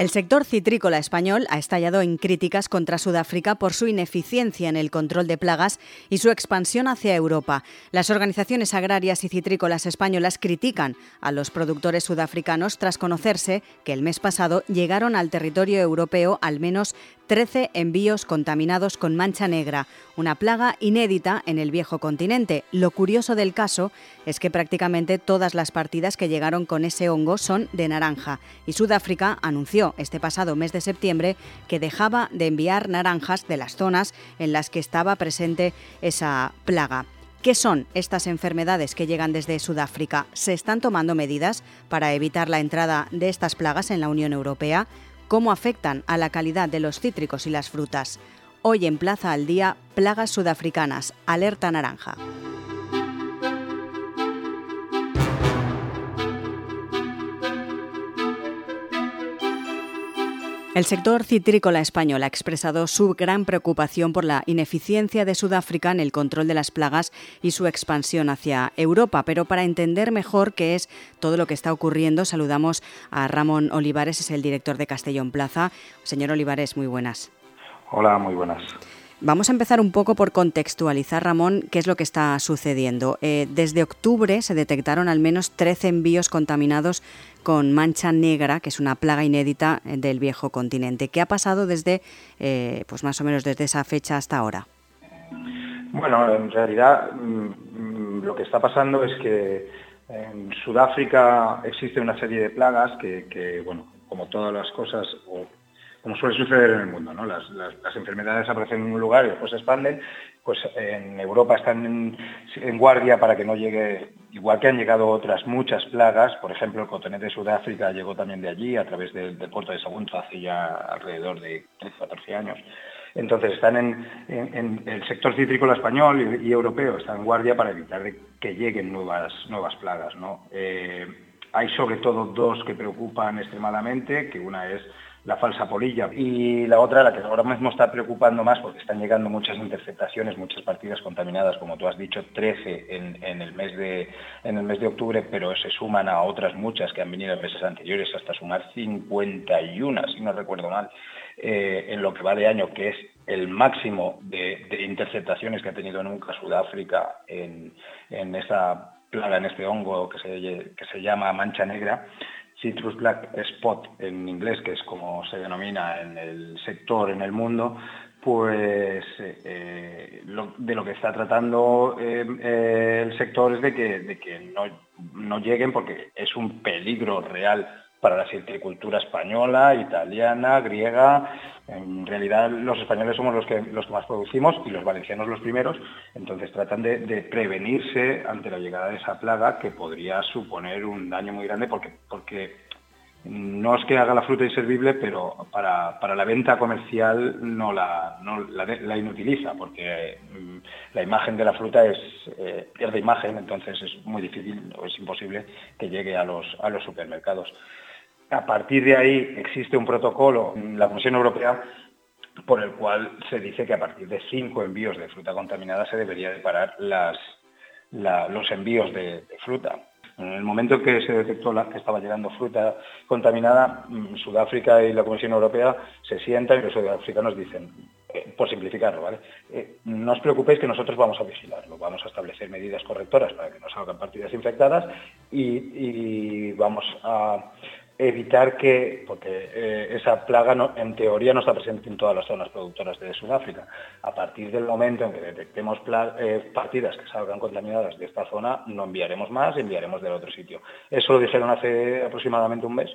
El sector citrícola español ha estallado en críticas contra Sudáfrica por su ineficiencia en el control de plagas y su expansión hacia Europa. Las organizaciones agrarias y citrícolas españolas critican a los productores sudafricanos tras conocerse que el mes pasado llegaron al territorio europeo al menos 13 envíos contaminados con mancha negra, una plaga inédita en el viejo continente. Lo curioso del caso es que prácticamente todas las partidas que llegaron con ese hongo son de naranja y Sudáfrica anunció este pasado mes de septiembre que dejaba de enviar naranjas de las zonas en las que estaba presente esa plaga. ¿Qué son estas enfermedades que llegan desde Sudáfrica? ¿Se están tomando medidas para evitar la entrada de estas plagas en la Unión Europea? Cómo afectan a la calidad de los cítricos y las frutas. Hoy en Plaza al Día, plagas sudafricanas, alerta naranja. El sector citrícola español ha expresado su gran preocupación por la ineficiencia de Sudáfrica en el control de las plagas y su expansión hacia Europa. Pero para entender mejor qué es todo lo que está ocurriendo, saludamos a Ramón Olivares, es el director de Castellón Plaza. Señor Olivares, muy buenas. Hola, muy buenas. Vamos a empezar un poco por contextualizar, Ramón, qué es lo que está sucediendo. Eh, desde octubre se detectaron al menos 13 envíos contaminados con mancha negra, que es una plaga inédita eh, del viejo continente. ¿Qué ha pasado desde, eh, pues más o menos desde esa fecha hasta ahora? Bueno, en realidad mm, lo que está pasando es que en Sudáfrica existe una serie de plagas que, que bueno, como todas las cosas, como suele suceder en el mundo, ¿no? Las, enfermedades aparecen en un lugar y después se expanden, pues en Europa están en, guardia para que no llegue, igual que han llegado otras muchas plagas, por ejemplo el cotonete de Sudáfrica llegó también de allí a través del, puerto de Sagunto hace ya alrededor de 13, 14 años. Entonces están en, el sector citrícola español y, europeo, están en guardia para evitar que lleguen nuevas, nuevas plagas. ¿no? Eh, hay sobre todo dos que preocupan extremadamente, que una es la falsa polilla. Y la otra, la que ahora mismo está preocupando más, porque están llegando muchas interceptaciones, muchas partidas contaminadas, como tú has dicho, 13 en, el, mes de, en el mes de octubre, pero se suman a otras muchas que han venido en meses anteriores, hasta sumar 51, si no recuerdo mal, eh, en lo que va de año, que es el máximo de, interceptaciones que ha tenido nunca Sudáfrica en, en esa plaga, en este hongo que se, que se llama mancha negra. Citrus Black Spot en inglés, que es como se denomina en el sector, en el mundo, pues eh, de lo que está tratando eh, eh, el sector es de que, de que no, no, lleguen porque es un peligro real para la silvicultura española, italiana, griega. En realidad los españoles somos los que, los que más producimos y los valencianos los primeros, entonces tratan de, prevenirse ante la llegada de esa plaga que podría suponer un daño muy grande porque, porque no es que haga la fruta inservible, pero para, la venta comercial no, la, la, inutiliza, porque mm, la imagen de la fruta eh, pierde imagen, entonces es muy difícil o es imposible que llegue a los, a los supermercados. A partir de ahí existe un protocolo en la Comisión Europea por el cual se dice que a partir de cinco envíos de fruta contaminada se debería de parar los envíos de, fruta. En el momento en que se detectó que estaba llegando fruta contaminada, mm, Sudáfrica y la Comisión Europea se sientan y los sudafricanos dicen, eh, por simplificarlo, ¿vale? Eh, no os preocupéis que nosotros vamos a vigilarlo, vamos a establecer medidas correctoras para que no salgan partidas infectadas y vamos a evitar que, porque eh, esa plaga en teoría no está presente en todas las zonas productoras de Sudáfrica. A partir del momento en que detectemos eh, partidas que salgan contaminadas de esta zona, no enviaremos más, enviaremos del otro sitio. Eso lo dijeron hace aproximadamente un mes.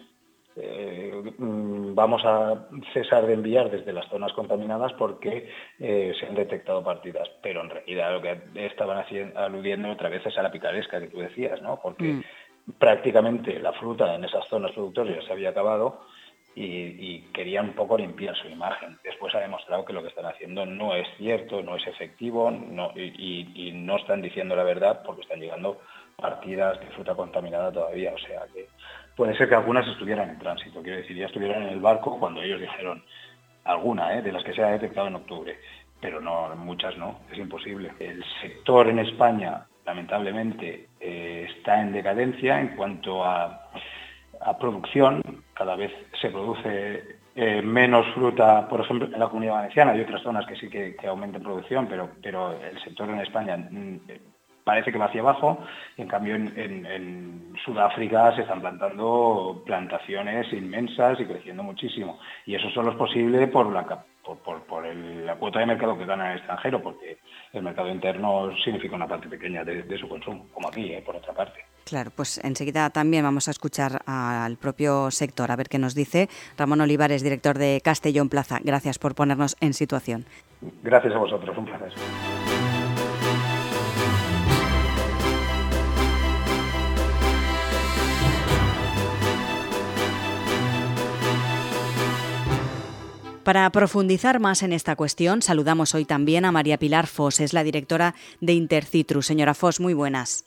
Eh, mm, vamos a cesar de enviar desde las zonas contaminadas porque se han detectado partidas, pero en realidad lo que estaban haciendo, aludiendo otra vez es a la picaresca que tú decías, ¿no? Porque mm prácticamente la fruta en esas zonas productoras se había acabado y, querían un poco limpiar su imagen. Después ha demostrado que lo que están haciendo no es cierto, no es efectivo y, no están diciendo la verdad porque están llegando partidas de fruta contaminada todavía. O sea que puede ser que algunas estuvieran en tránsito, quiero decir, ya estuvieran en el barco cuando ellos dijeron alguna, ¿eh? de las que se ha detectado en octubre, pero no, muchas no, es imposible. El sector en España lamentablemente eh, está en decadencia en cuanto a, producción. cada vez se produce eh, menos fruta, por ejemplo, en la comunidad valenciana. Hay otras zonas que sí que, aumenten producción, pero, pero el sector en España mm, parece que va hacia abajo. En cambio, en, Sudáfrica se están plantando plantaciones inmensas y creciendo muchísimo. Y eso solo es posible por la, por, la cuota de mercado que gana el extranjero, porque el mercado interno significa una parte pequeña de, su consumo, como aquí, ¿eh? por otra parte. Claro, pues enseguida también vamos a escuchar al propio sector, a ver qué nos dice. Ramón Olivares, director de Castellón Plaza, gracias por ponernos en situación. Gracias a vosotros, un placer. Para profundizar más en esta cuestión, saludamos hoy también a María Pilar Fos, es la directora de Intercitrus. Señora Fos, muy buenas.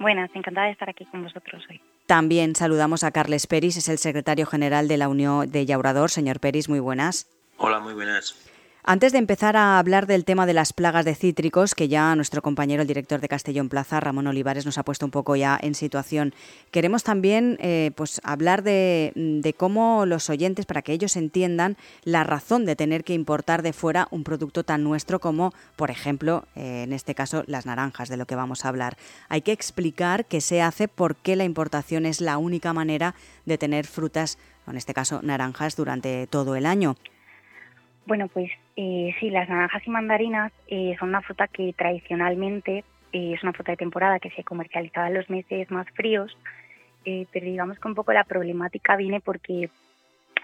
Buenas, encantada de estar aquí con vosotros hoy. También saludamos a Carles Peris, es el secretario general de la Unión de Llaurador. Señor Peris, muy buenas. Hola, muy buenas. Antes de empezar a hablar del tema de las plagas de cítricos, que ya nuestro compañero, el director de Castellón Plaza, Ramón Olivares, nos ha puesto un poco ya en situación, queremos también eh, pues, hablar de, cómo los oyentes, para que ellos entiendan la razón de tener que importar de fuera un producto tan nuestro como, por ejemplo, eh, en este caso, las naranjas, de lo que vamos a hablar. Hay que explicar qué se hace, por qué la importación es la única manera de tener frutas, en este caso naranjas, durante todo el año. Bueno, pues eh, sí, las naranjas y mandarinas eh, son una fruta que tradicionalmente eh, es una fruta de temporada que se comercializaba en los meses más fríos, pero digamos que un poco la problemática viene porque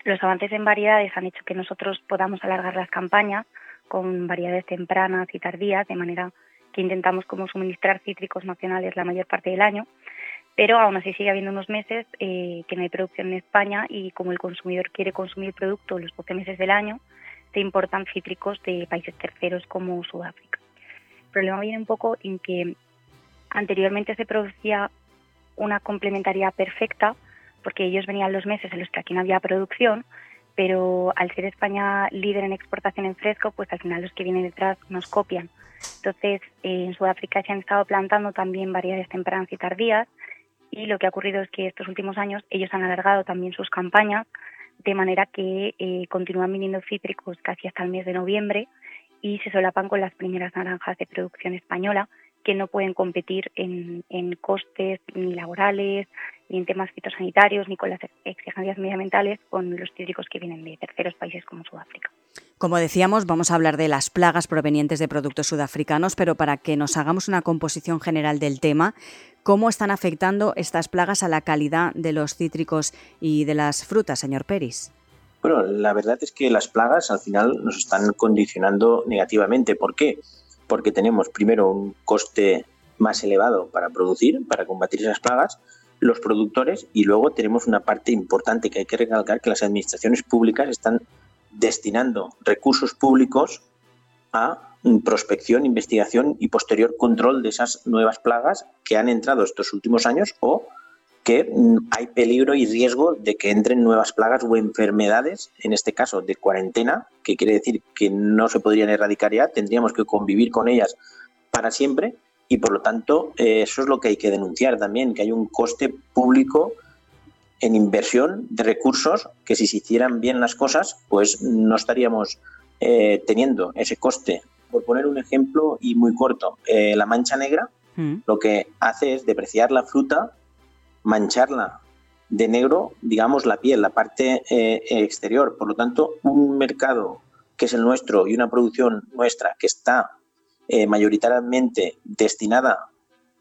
los avances en variedades han hecho que nosotros podamos alargar las campañas con variedades tempranas y tardías, de manera que intentamos como suministrar cítricos nacionales la mayor parte del año, pero aún así sigue habiendo unos meses que no hay producción en España y como el consumidor quiere consumir producto los 12 meses del año, se importan cítricos de países terceros como Sudáfrica. El problema viene un poco en que anteriormente se producía una complementariedad perfecta porque ellos venían los meses en los que aquí no había producción, pero al ser España líder en exportación en fresco, pues al final los que vienen detrás nos copian. Entonces, en Sudáfrica se han estado plantando también variedades tempranas y tardías y lo que ha ocurrido es que estos últimos años ellos han alargado también sus campañas de manera que eh, continúan viniendo cítricos casi hasta el mes de noviembre y se solapan con las primeras naranjas de producción española que no pueden competir en, costes ni laborales, ni en temas fitosanitarios, ni con las exigencias medioambientales con los cítricos que vienen de terceros países como Sudáfrica. Como decíamos, vamos a hablar de las plagas provenientes de productos sudafricanos, pero para que nos hagamos una composición general del tema, ¿cómo están afectando estas plagas a la calidad de los cítricos y de las frutas, señor Peris? Bueno, la verdad es que las plagas al final nos están condicionando negativamente. ¿Por qué? Porque tenemos primero un coste más elevado para producir, para combatir esas plagas, los productores y luego tenemos una parte importante que hay que recalcar que las administraciones públicas están destinando recursos públicos a prospección, investigación y posterior control de esas nuevas plagas que han entrado estos últimos años o que hay peligro y riesgo de que entren nuevas plagas o enfermedades, en este caso de cuarentena, que quiere decir que no se podrían erradicar ya, tendríamos que convivir con ellas para siempre y por lo tanto eh, eso es lo que hay que denunciar también, que hay un coste público en inversión de recursos que si se hicieran bien las cosas, pues no estaríamos eh, teniendo ese coste. Por poner un ejemplo y muy corto, eh, la mancha negra mm. lo que hace es depreciar la fruta mancharla de negro, digamos, la piel, la parte eh, exterior. Por lo tanto, un mercado que es el nuestro y una producción nuestra que está eh, mayoritariamente destinada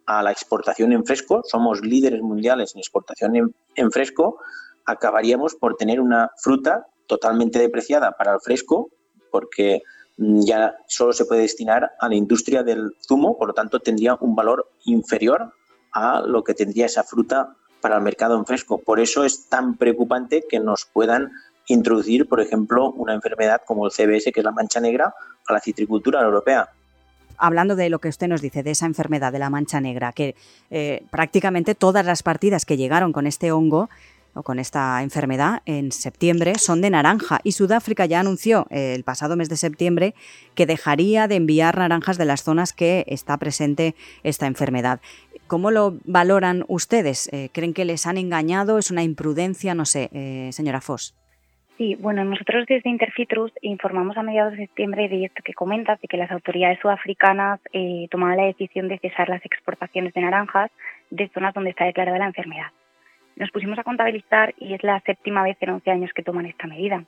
a la exportación en fresco, somos líderes mundiales en exportación en, fresco, acabaríamos por tener una fruta totalmente depreciada para el fresco, porque mm, ya solo se puede destinar a la industria del zumo, por lo tanto tendría un valor inferior a lo que tendría esa fruta para el mercado en fresco. Por eso es tan preocupante que nos puedan introducir, por ejemplo, una enfermedad como el CBS, que es la mancha negra, a la citricultura europea. Hablando de lo que usted nos dice, de esa enfermedad de la mancha negra, que eh, prácticamente todas las partidas que llegaron con este hongo con esta enfermedad en septiembre son de naranja y Sudáfrica ya anunció el pasado mes de septiembre que dejaría de enviar naranjas de las zonas que está presente esta enfermedad. ¿Cómo lo valoran ustedes? Eh, ¿Creen que les han engañado? ¿Es una imprudencia? No sé, eh, señora Foss. Sí, bueno, nosotros desde Intercitrus informamos a mediados de septiembre de esto que comentas, de que las autoridades sudafricanas eh, tomaban la decisión de cesar las exportaciones de naranjas de zonas donde está declarada la enfermedad. Nos pusimos a contabilizar y es la séptima vez en 11 años que toman esta medida.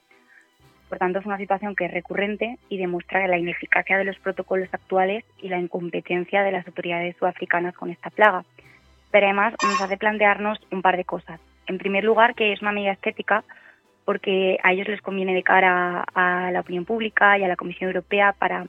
Por tanto, es una situación que es recurrente y demuestra la ineficacia de los protocolos actuales y la incompetencia de las autoridades sudafricanas con esta plaga. Pero además nos hace plantearnos un par de cosas. En primer lugar, que es una medida estética porque a ellos les conviene de cara a la opinión pública y a la Comisión Europea para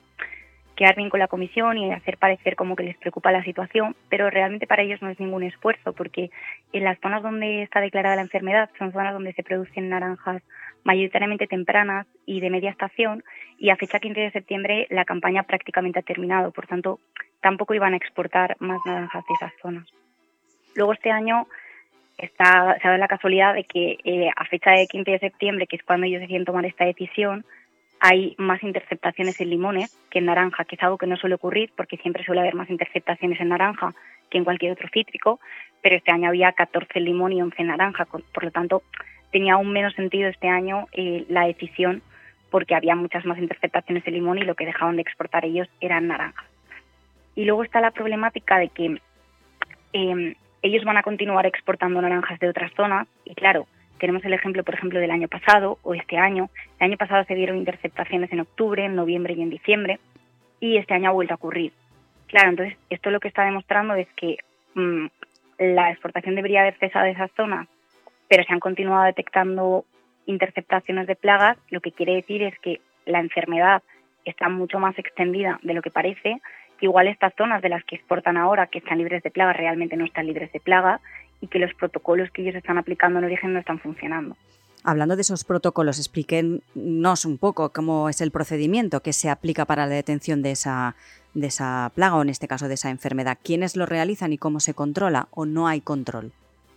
quedar bien con la Comisión y hacer parecer como que les preocupa la situación, pero realmente para ellos no es ningún esfuerzo, porque en las zonas donde está declarada la enfermedad son zonas donde se producen naranjas mayoritariamente tempranas y de media estación, y a fecha 15 de septiembre la campaña prácticamente ha terminado, por tanto tampoco iban a exportar más naranjas de esas zonas. Luego este año está, se dado la casualidad de que eh, a fecha de 15 de septiembre, que es cuando ellos deciden tomar esta decisión, hay más interceptaciones en limones que en naranja, que es algo que no suele ocurrir porque siempre suele haber más interceptaciones en naranja que en cualquier otro cítrico, pero este año había 14 en limón y 11 en naranja, por lo tanto tenía aún menos sentido este año eh, la decisión porque había muchas más interceptaciones en limón y lo que dejaban de exportar ellos eran naranjas. Y luego está la problemática de que eh, ellos van a continuar exportando naranjas de otras zonas y claro, tenemos el ejemplo, por ejemplo, del año pasado o este año. El año pasado se dieron interceptaciones en octubre, en noviembre y en diciembre y este año ha vuelto a ocurrir. Claro, entonces esto lo que está demostrando es que mm, la exportación debería haber cesado de esas zonas, pero se han continuado detectando interceptaciones de plagas, lo que quiere decir es que la enfermedad está mucho más extendida de lo que parece igual estas zonas de las que exportan ahora, que están libres de plaga, realmente no están libres de plaga y que los protocolos que ellos están aplicando en origen no están funcionando. Hablando de esos protocolos, explíquenos un poco cómo es el procedimiento que se aplica para la detención de esa, de esa plaga o en este caso de esa enfermedad. ¿Quiénes lo realizan y cómo se controla o no hay control?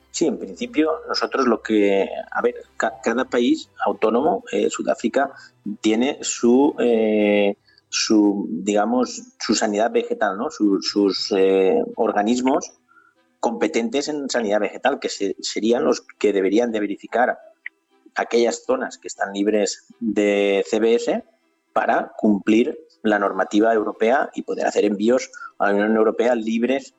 Sí, en principio nosotros lo que, a ver, cada país autónomo, eh, Sudáfrica, tiene su eh, su, digamos, su sanidad vegetal, ¿no? sus eh, organismos competentes en sanidad vegetal, que serían los que deberían de verificar aquellas zonas que están libres de CBS para cumplir la normativa europea y poder hacer envíos a la Unión Europea libres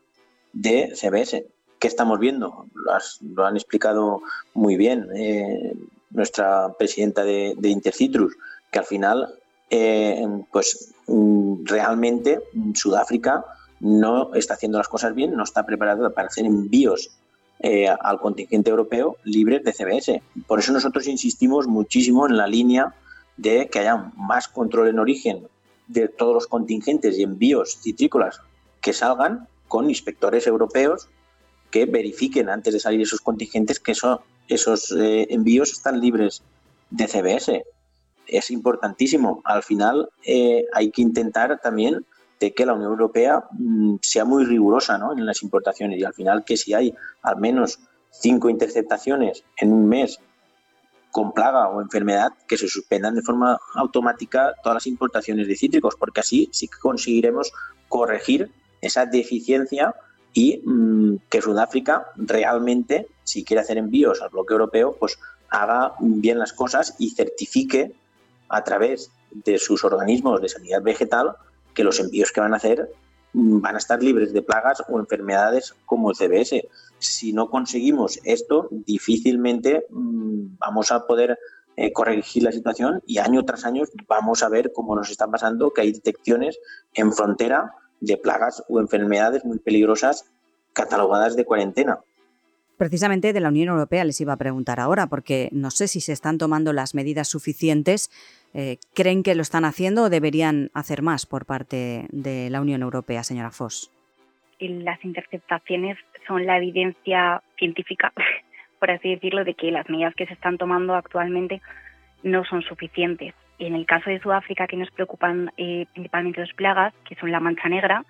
de CBS. ¿Qué estamos viendo? Lo, han explicado muy bien eh, nuestra presidenta de, Intercitrus, que al final eh, pues mm, realmente Sudáfrica no está haciendo las cosas bien, no está preparada para hacer envíos eh, al contingente europeo libres de CBS. Por eso nosotros insistimos muchísimo en la línea de que haya más control en origen de todos los contingentes y envíos citrícolas que salgan con inspectores europeos que verifiquen antes de salir esos contingentes que esos eh, envíos están libres de CBS es importantísimo. Al final eh, hay que intentar también de que la Unión Europea mm, sea muy rigurosa en las importaciones. Y al final que si hay al menos cinco interceptaciones en un mes con plaga o enfermedad, que se suspendan de forma automática todas las importaciones de cítricos, porque así sí que conseguiremos corregir esa deficiencia y mm, que Sudáfrica realmente, si quiere hacer envíos al bloque europeo, pues haga bien las cosas y certifique a través de sus organismos de sanidad vegetal que los envíos que van a hacer mm, van a estar libres de plagas o enfermedades como el CBS. Si no conseguimos esto, difícilmente mm, vamos a poder eh, corregir la situación y año tras año vamos a ver cómo nos está pasando que hay detecciones en frontera de plagas o enfermedades muy peligrosas catalogadas de cuarentena. Precisamente de la Unión Europea les iba a preguntar ahora, porque no sé si se están tomando las medidas suficientes eh, ¿Creen que lo están haciendo o deberían hacer más por parte de la Unión Europea, señora Foss? Las interceptaciones son la evidencia científica, por así decirlo, de que las medidas que se están tomando actualmente no son suficientes. En el caso de Sudáfrica, que nos preocupan eh, principalmente dos plagas, que son la mancha negra,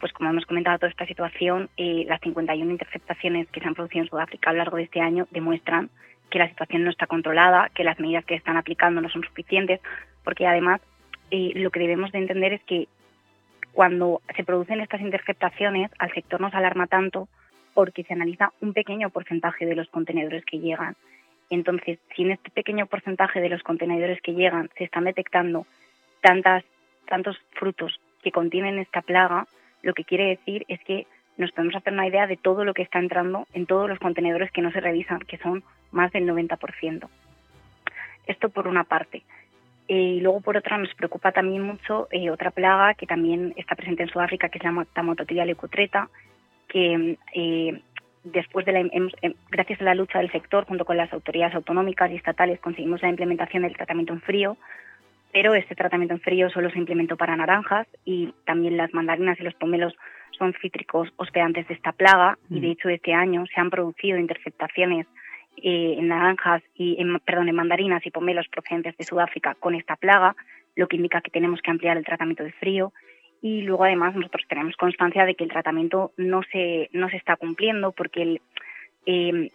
pues como hemos comentado, toda esta situación, eh, las 51 interceptaciones que se han producido en Sudáfrica a lo largo de este año demuestran que la situación no está controlada, que las medidas que están aplicando no son suficientes, porque además eh, lo que debemos de entender es que cuando se producen estas interceptaciones, al sector nos alarma tanto porque se analiza un pequeño porcentaje de los contenedores que llegan. Entonces, si en este pequeño porcentaje de los contenedores que llegan se están detectando tantas, tantos frutos que contienen esta plaga, lo que quiere decir es que nos podemos hacer una idea de todo lo que está entrando en todos los contenedores que no se revisan, que son más del 90%. Esto por una parte. Eh, y luego, por otra, nos preocupa también mucho eh, otra plaga que también está presente en Sudáfrica, que se llama Tamototila leucotreta, que eh, después de la, gracias a la lucha del sector, junto con las autoridades autonómicas y estatales, conseguimos la implementación del tratamiento en frío, pero este tratamiento en frío solo se implementó para naranjas y también las mandarinas y los pomelos son cítricos hospedantes de esta plaga y de mm. hecho este año se han producido interceptaciones eh, en naranjas y en, perdón, en mandarinas y pomelos procedentes de Sudáfrica con esta plaga, lo que indica que tenemos que ampliar el tratamiento de frío y luego además nosotros tenemos constancia de que el tratamiento no se no se está cumpliendo porque el, eh,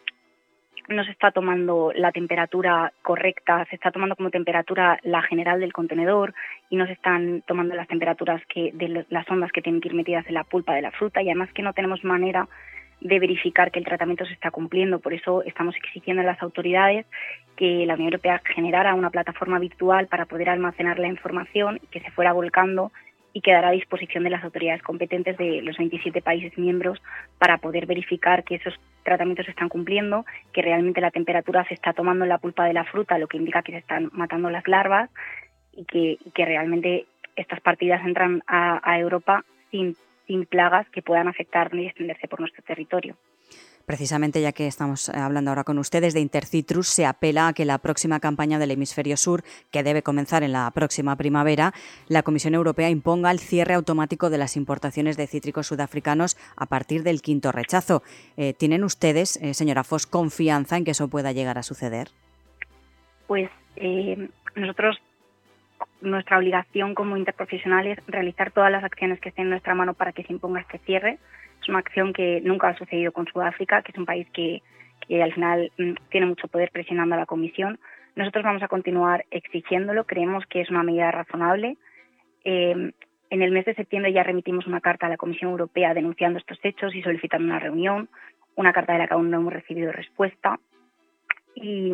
no se está tomando la temperatura correcta, se está tomando como temperatura la general del contenedor y no se están tomando las temperaturas que de las ondas que tienen que ir metidas en la pulpa de la fruta y además que no tenemos manera de verificar que el tratamiento se está cumpliendo. Por eso estamos exigiendo a las autoridades que la Unión Europea generara una plataforma virtual para poder almacenar la información y que se fuera volcando y quedará a disposición de las autoridades competentes de los 27 países miembros para poder verificar que esos tratamientos se están cumpliendo, que realmente la temperatura se está tomando en la pulpa de la fruta, lo que indica que se están matando las larvas y que, que realmente estas partidas entran a, a Europa sin sin plagas que puedan afectar ni extenderse por nuestro territorio. Precisamente ya que estamos eh, hablando ahora con ustedes de Intercitrus, se apela a que la próxima campaña del hemisferio sur, que debe comenzar en la próxima primavera, la Comisión Europea imponga el cierre automático de las importaciones de cítricos sudafricanos a partir del quinto rechazo. Eh, ¿Tienen ustedes, eh, señora Foss, confianza en que eso pueda llegar a suceder? Pues nosotros nuestra obligación como interprofesionales es realizar todas las acciones que estén en nuestra mano para que se imponga este cierre. Es una acción que nunca ha sucedido con Sudáfrica, que es un país que, que al final mm, tiene mucho poder presionando a la Comisión. Nosotros vamos a continuar exigiéndolo, creemos que es una medida razonable. Eh, en el mes de septiembre ya remitimos una carta a la Comisión Europea denunciando estos hechos y solicitando una reunión, una carta de la que aún no hemos recibido respuesta. Y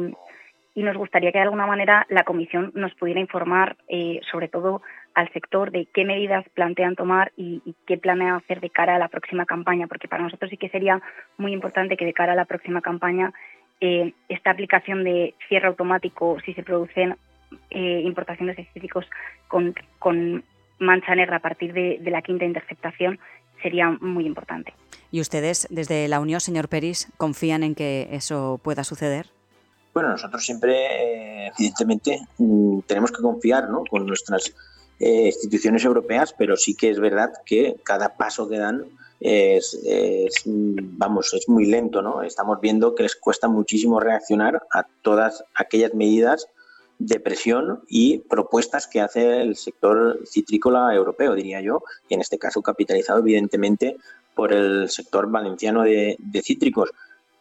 y nos gustaría que de alguna manera la Comisión nos pudiera informar, eh, sobre todo al sector, de qué medidas plantean tomar y, qué planean hacer de cara a la próxima campaña, porque para nosotros sí que sería muy importante que de cara a la próxima campaña eh, esta aplicación de cierre automático, si se producen eh, importaciones con, con mancha negra a partir de, de la quinta interceptación, sería muy importante. ¿Y ustedes, desde la Unión, señor Peris, confían en que eso pueda suceder? Bueno, nosotros siempre, evidentemente, mm, tenemos que confiar con nuestras eh, instituciones europeas, pero sí que es verdad que cada paso que dan es, vamos, es muy lento, ¿no? Estamos viendo que les cuesta muchísimo reaccionar a todas aquellas medidas de presión y propuestas que hace el sector citrícola europeo, diría yo, y en este caso capitalizado evidentemente por el sector valenciano de cítricos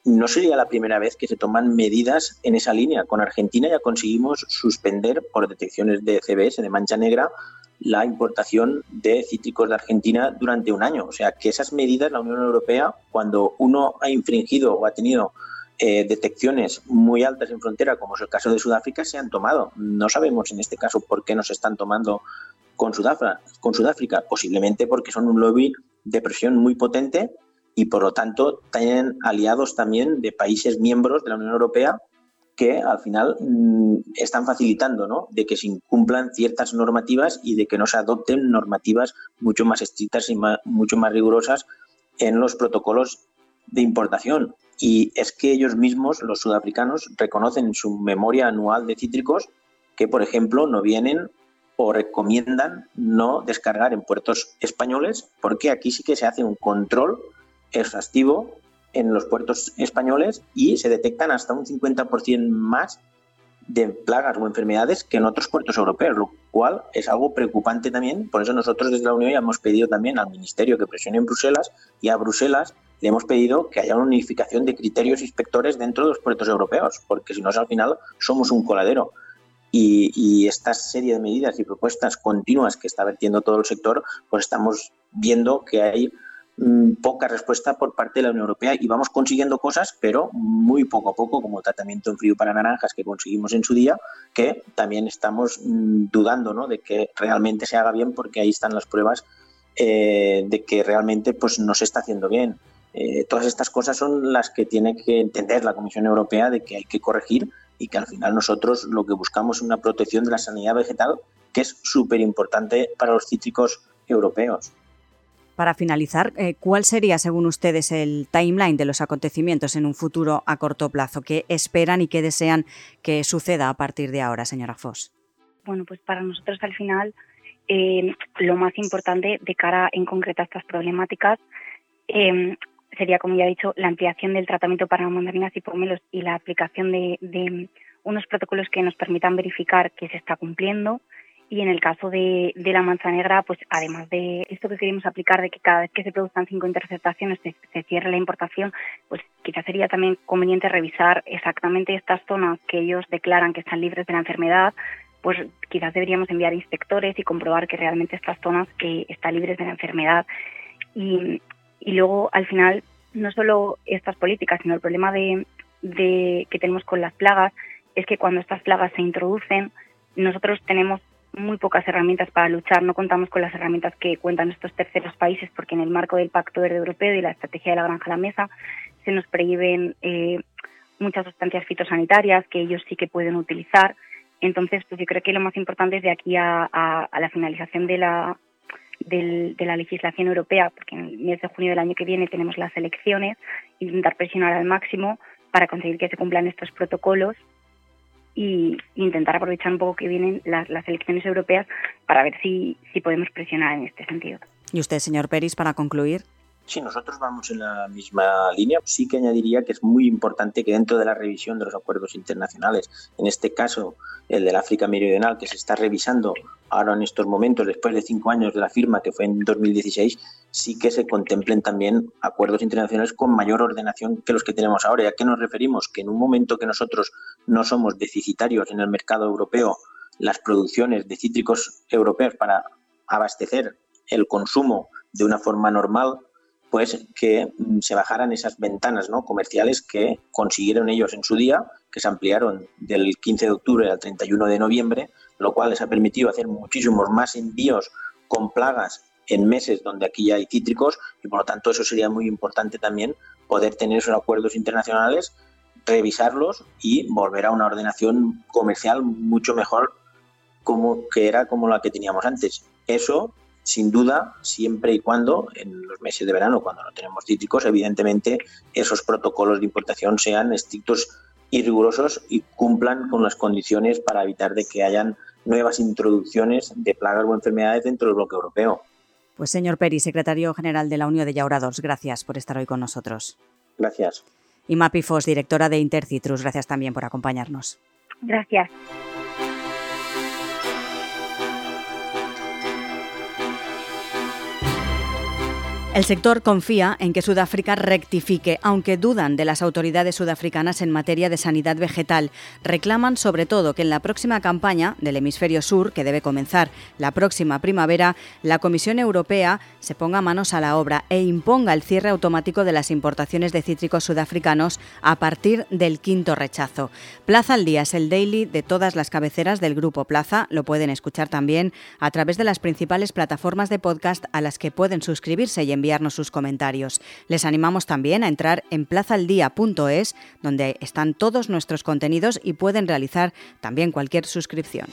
no sería la primera vez que se toman medidas en esa línea. Con Argentina ya conseguimos suspender por detecciones de CBS, de mancha negra, la importación de cítricos de Argentina durante un año. O sea, que esas medidas, la Unión Europea, cuando uno ha infringido o ha tenido eh, detecciones muy altas en frontera, como es el caso de Sudáfrica, se han tomado. No sabemos en este caso por qué no se están tomando con Sudáfrica, con Sudáfrica posiblemente porque son un lobby de presión muy potente y por lo tanto tienen aliados también de países miembros de la Unión Europea que al final mm, están facilitando ¿no? de que se incumplan ciertas normativas y de que no se adopten normativas mucho más estrictas y mucho más rigurosas en los protocolos de importación. Y es que ellos mismos, los sudafricanos, reconocen en su memoria anual de cítricos que, por ejemplo, no vienen o recomiendan no descargar en puertos españoles porque aquí sí que se hace un control exhaustivo en los puertos españoles y se detectan hasta un 50% más de plagas o enfermedades que en otros puertos europeos, lo cual es algo preocupante también. Por eso nosotros desde la Unión ya hemos pedido también al Ministerio que presione en Bruselas y a Bruselas le hemos pedido que haya una unificación de criterios inspectores dentro de los puertos europeos, porque si no, al final somos un coladero. Y, y, esta serie de medidas y propuestas continuas que está vertiendo todo el sector, pues estamos viendo que hay Mm, poca respuesta por parte de la Unión Europea y vamos consiguiendo cosas, pero muy poco a poco, como el tratamiento en frío para naranjas que conseguimos en su día, que también estamos mm, dudando ¿no? de que realmente se haga bien porque ahí están las pruebas eh, de que realmente pues, no se está haciendo bien. Eh, todas estas cosas son las que tiene que entender la Comisión Europea de que hay que corregir y que al final nosotros lo que buscamos es una protección de la sanidad vegetal que es súper importante para los cítricos europeos. Para finalizar, eh, ¿cuál sería, según ustedes, el timeline de los acontecimientos en un futuro a corto plazo? ¿Qué esperan y qué desean que suceda a partir de ahora, señora Foss? Bueno, pues para nosotros al final eh, lo más importante de cara en concreto a estas problemáticas eh, sería, como ya he dicho, la ampliación del tratamiento para mandarinas y pomelos y la aplicación de unos protocolos que nos permitan verificar que se está cumpliendo, y en el caso de, la mancha negra, pues además de esto que queremos aplicar de que cada vez que se produzcan cinco interceptaciones se, cierre la importación, pues quizás sería también conveniente revisar exactamente estas zonas que ellos declaran que están libres de la enfermedad, pues quizás deberíamos enviar inspectores y comprobar que realmente estas zonas que están libres de la enfermedad. Y, y luego, al final, no solo estas políticas, sino el problema de, de que tenemos con las plagas es que cuando estas plagas se introducen, nosotros tenemos muy pocas herramientas para luchar. No contamos con las herramientas que cuentan estos terceros países porque en el marco del Pacto Verde Europeo y la estrategia de la granja a la mesa se nos prohíben eh, muchas sustancias fitosanitarias que ellos sí que pueden utilizar. Entonces, pues yo creo que lo más importante es de aquí a, la finalización de la, de la legislación europea, porque en el mes de junio del año que viene tenemos las elecciones, intentar presionar al máximo para conseguir que se cumplan estos protocolos y intentar aprovechar un poco que vienen las, elecciones europeas para ver si, si podemos presionar en este sentido. ¿Y usted, señor Peris, para concluir? Sí, nosotros vamos en la misma línea. Sí que añadiría que es muy importante que dentro de la revisión de los acuerdos internacionales, en este caso el del África Meridional, que se está revisando ahora en estos momentos, después de cinco años de la firma, que fue en 2016, sí que se contemplen también acuerdos internacionales con mayor ordenación que los que tenemos ahora. ¿Y a qué nos referimos? Que en un momento que nosotros no somos deficitarios en el mercado europeo, las producciones de cítricos europeos para abastecer el consumo de una forma normal, pues que mm, se bajaran esas ventanas ¿no? comerciales que consiguieron ellos en su día, que se ampliaron del 15 de octubre al 31 de noviembre, lo cual les ha permitido hacer muchísimos más envíos con plagas en meses donde aquí ya hay cítricos y por lo tanto eso sería muy importante también poder tener esos acuerdos internacionales, revisarlos y volver a una ordenación comercial mucho mejor como que era como la que teníamos antes. Eso sin duda, siempre y cuando en los meses de verano, cuando no tenemos cítricos, evidentemente esos protocolos de importación sean estrictos y rigurosos y cumplan con las condiciones para evitar de que hayan nuevas introducciones de plagas o enfermedades dentro del bloque europeo. Pues señor Peri, secretario general de la Unión de Yaurados, gracias por estar hoy con nosotros. Gracias. Y Mapi Fos, directora de Intercitrus, gracias también por acompañarnos. Gracias. El sector confía en que Sudáfrica rectifique, aunque dudan de las autoridades sudafricanas en materia de sanidad vegetal. Reclaman sobre todo que en la próxima campaña del hemisferio sur, que debe comenzar la próxima primavera, la Comisión Europea se ponga manos a la obra e imponga el cierre automático de las importaciones de cítricos sudafricanos a partir del quinto rechazo. Plaza al Día es el daily de todas las cabeceras del Grupo Plaza. Lo pueden escuchar también a través de las principales plataformas de podcast a las que pueden suscribirse y enviar enviarnos sus comentarios. Les animamos también a entrar en plazaldía.es, donde están todos nuestros contenidos y pueden realizar también cualquier suscripción.